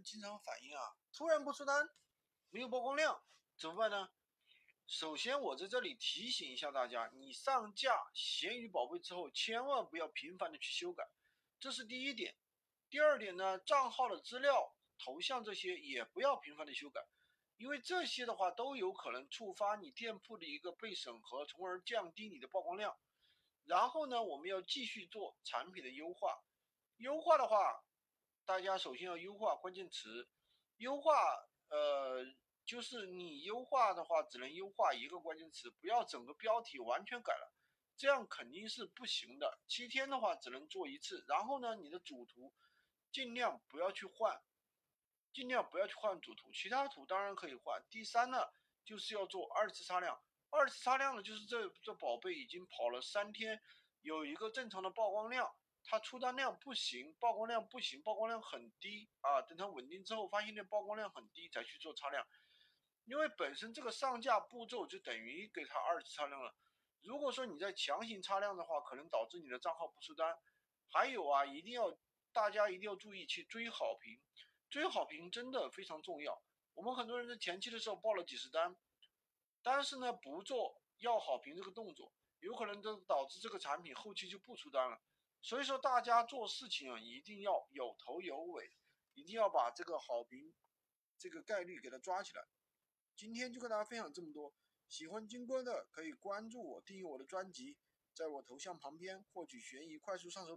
经常反映啊，突然不出单，没有曝光量，怎么办呢？首先，我在这里提醒一下大家，你上架闲鱼宝贝之后，千万不要频繁的去修改，这是第一点。第二点呢，账号的资料、头像这些也不要频繁的修改，因为这些的话都有可能触发你店铺的一个被审核，从而降低你的曝光量。然后呢，我们要继续做产品的优化。优化的话，大家首先要优化关键词，优化呃。就是你优化的话，只能优化一个关键词，不要整个标题完全改了，这样肯定是不行的。七天的话只能做一次，然后呢，你的主图尽量不要去换，尽量不要去换主图，其他图当然可以换。第三呢，就是要做二次擦亮，二次擦亮呢，就是这这宝贝已经跑了三天，有一个正常的曝光量。它出单量不行，曝光量不行，曝光量很低啊。等它稳定之后，发现这曝光量很低，再去做擦量。因为本身这个上架步骤就等于给它二次擦量了。如果说你在强行擦量的话，可能导致你的账号不出单。还有啊，一定要大家一定要注意去追好评，追好评真的非常重要。我们很多人在前期的时候报了几十单，但是呢不做要好评这个动作，有可能都导致这个产品后期就不出单了。所以说大家做事情啊一定要有头有尾，一定要把这个好评这个概率给它抓起来。今天就跟大家分享这么多，喜欢金哥的可以关注我，订阅我的专辑，在我头像旁边获取悬疑快速上手。